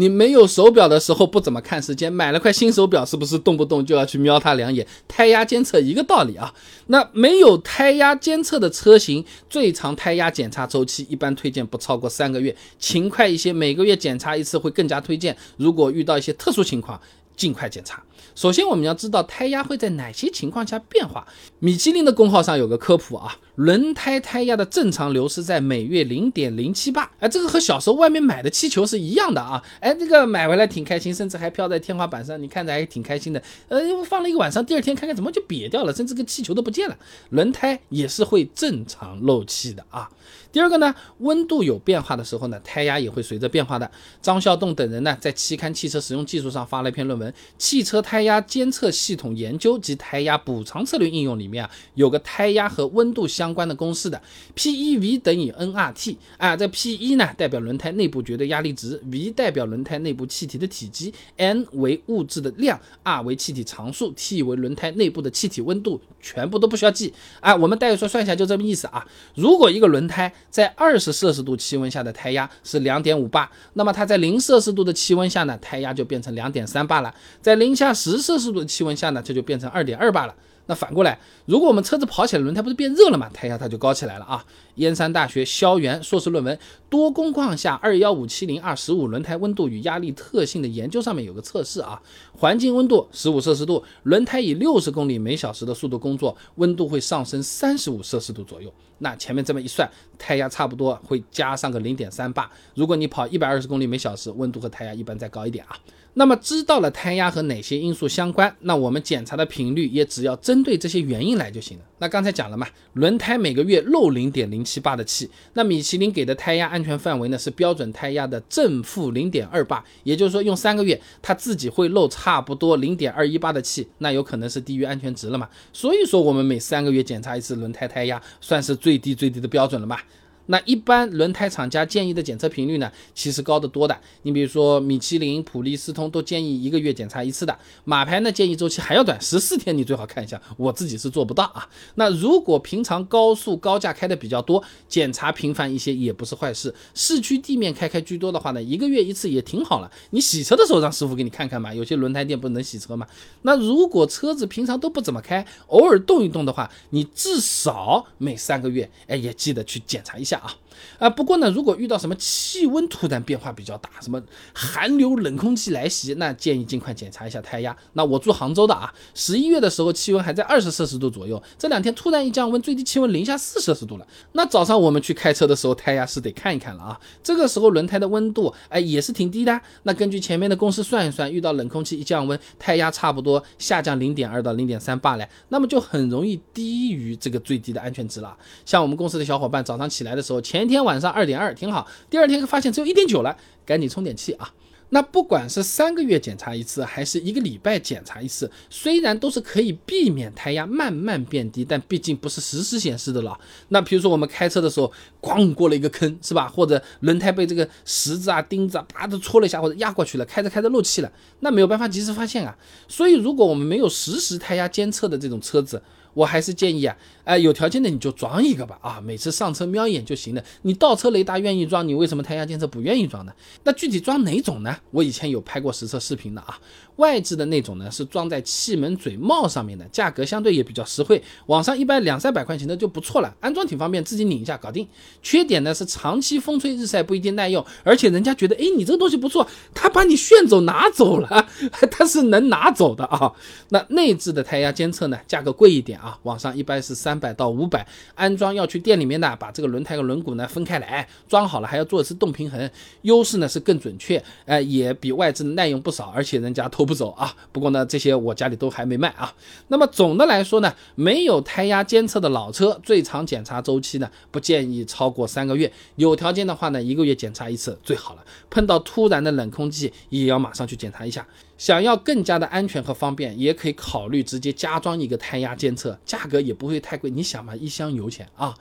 你没有手表的时候不怎么看时间，买了块新手表是不是动不动就要去瞄它两眼？胎压监测一个道理啊。那没有胎压监测的车型，最长胎压检查周期一般推荐不超过三个月，勤快一些，每个月检查一次会更加推荐。如果遇到一些特殊情况，尽快检查。首先，我们要知道胎压会在哪些情况下变化。米其林的公号上有个科普啊，轮胎胎压的正常流失在每月零点零七八。哎，这个和小时候外面买的气球是一样的啊。哎，这个买回来挺开心，甚至还飘在天花板上，你看着还挺开心的。呃，放了一个晚上，第二天看看怎么就瘪掉了，甚至个气球都不见了。轮胎也是会正常漏气的啊。第二个呢，温度有变化的时候呢，胎压也会随着变化的。张孝栋等人呢，在期刊《汽车使用技术》上发了一篇论文文，《汽车胎压监测系统研究及胎压补偿策略应用》里面啊，有个胎压和温度相关的公式的，P1V 等于 nRT 啊，这 P1 呢代表轮胎内部绝对压力值，V 代表轮胎内部气体的体积，N 为物质的量，R 为气体常数，T 为轮胎内部的气体温度，全部都不需要记啊，我们待会说算一下就这么意思啊。如果一个轮胎在二十摄氏度气温下的胎压是两点五八，那么它在零摄氏度的气温下呢，胎压就变成两点三八了。在零下十摄氏度的气温下呢，这就变成二点二八了。那反过来，如果我们车子跑起来，轮胎不是变热了吗？胎压它就高起来了啊。燕山大学肖元硕士论文《多工况下二幺五七零二十五轮胎温度与压力特性的研究》上面有个测试啊，环境温度十五摄氏度，轮胎以六十公里每小时的速度工作，温度会上升三十五摄氏度左右。那前面这么一算，胎压差不多会加上个零点三八。如果你跑一百二十公里每小时，温度和胎压一般再高一点啊。那么知道了胎压和哪些因素相关，那我们检查的频率也只要针对这些原因来就行了。那刚才讲了嘛，轮胎每个月漏零点零七八的气，那米其林给的胎压安全范围呢是标准胎压的正负零点二八，也就是说用三个月它自己会漏差不多零点二一八的气，那有可能是低于安全值了嘛。所以说我们每三个月检查一次轮胎胎压，算是最低最低的标准了嘛。那一般轮胎厂家建议的检测频率呢，其实高得多的。你比如说米其林、普利司通都建议一个月检查一次的，马牌呢建议周期还要短，十四天你最好看一下。我自己是做不到啊。那如果平常高速高架开的比较多，检查频繁一些也不是坏事。市区地面开开居多的话呢，一个月一次也挺好了。你洗车的时候让师傅给你看看嘛，有些轮胎店不能洗车嘛。那如果车子平常都不怎么开，偶尔动一动的话，你至少每三个月，哎，也记得去检查一下。啊啊！不过呢，如果遇到什么气温突然变化比较大，什么寒流冷空气来袭，那建议尽快检查一下胎压。那我住杭州的啊，十一月的时候气温还在二十摄氏度左右，这两天突然一降温，最低气温零下四摄氏度了。那早上我们去开车的时候，胎压是得看一看了啊。这个时候轮胎的温度哎也是挺低的。那根据前面的公式算一算，遇到冷空气一降温，胎压差不多下降零点二到零点三八来，那么就很容易低于这个最低的安全值了。像我们公司的小伙伴早上起来的时候，前天晚上二点二挺好，第二天发现只有一点九了，赶紧充点气啊！那不管是三个月检查一次，还是一个礼拜检查一次，虽然都是可以避免胎压慢慢变低，但毕竟不是实时显示的了。那比如说我们开车的时候，咣过了一个坑，是吧？或者轮胎被这个石子啊、钉子啊啪的戳了一下，或者压过去了，开着开着漏气了，那没有办法及时发现啊。所以如果我们没有实时胎压监测的这种车子，我还是建议啊，哎，有条件的你就装一个吧，啊，每次上车瞄一眼就行了。你倒车雷达愿意装，你为什么胎压监测不愿意装呢？那具体装哪种呢？我以前有拍过实测视频的啊，外置的那种呢是装在气门嘴帽上面的，价格相对也比较实惠，网上一般两三百块钱的就不错了，安装挺方便，自己拧一下搞定。缺点呢是长期风吹日晒不一定耐用，而且人家觉得，哎，你这个东西不错，他把你炫走拿走了，他是能拿走的啊。那内置的胎压监测呢，价格贵一点。啊，网上一般是三百到五百，安装要去店里面呢，把这个轮胎和轮毂呢分开来装好了，还要做一次动平衡，优势呢是更准确，哎，也比外置耐用不少，而且人家偷不走啊。不过呢，这些我家里都还没卖啊。那么总的来说呢，没有胎压监测的老车，最长检查周期呢不建议超过三个月，有条件的话呢，一个月检查一次最好了。碰到突然的冷空气，也要马上去检查一下。想要更加的安全和方便，也可以考虑直接加装一个胎压监测，价格也不会太贵。你想嘛，一箱油钱啊。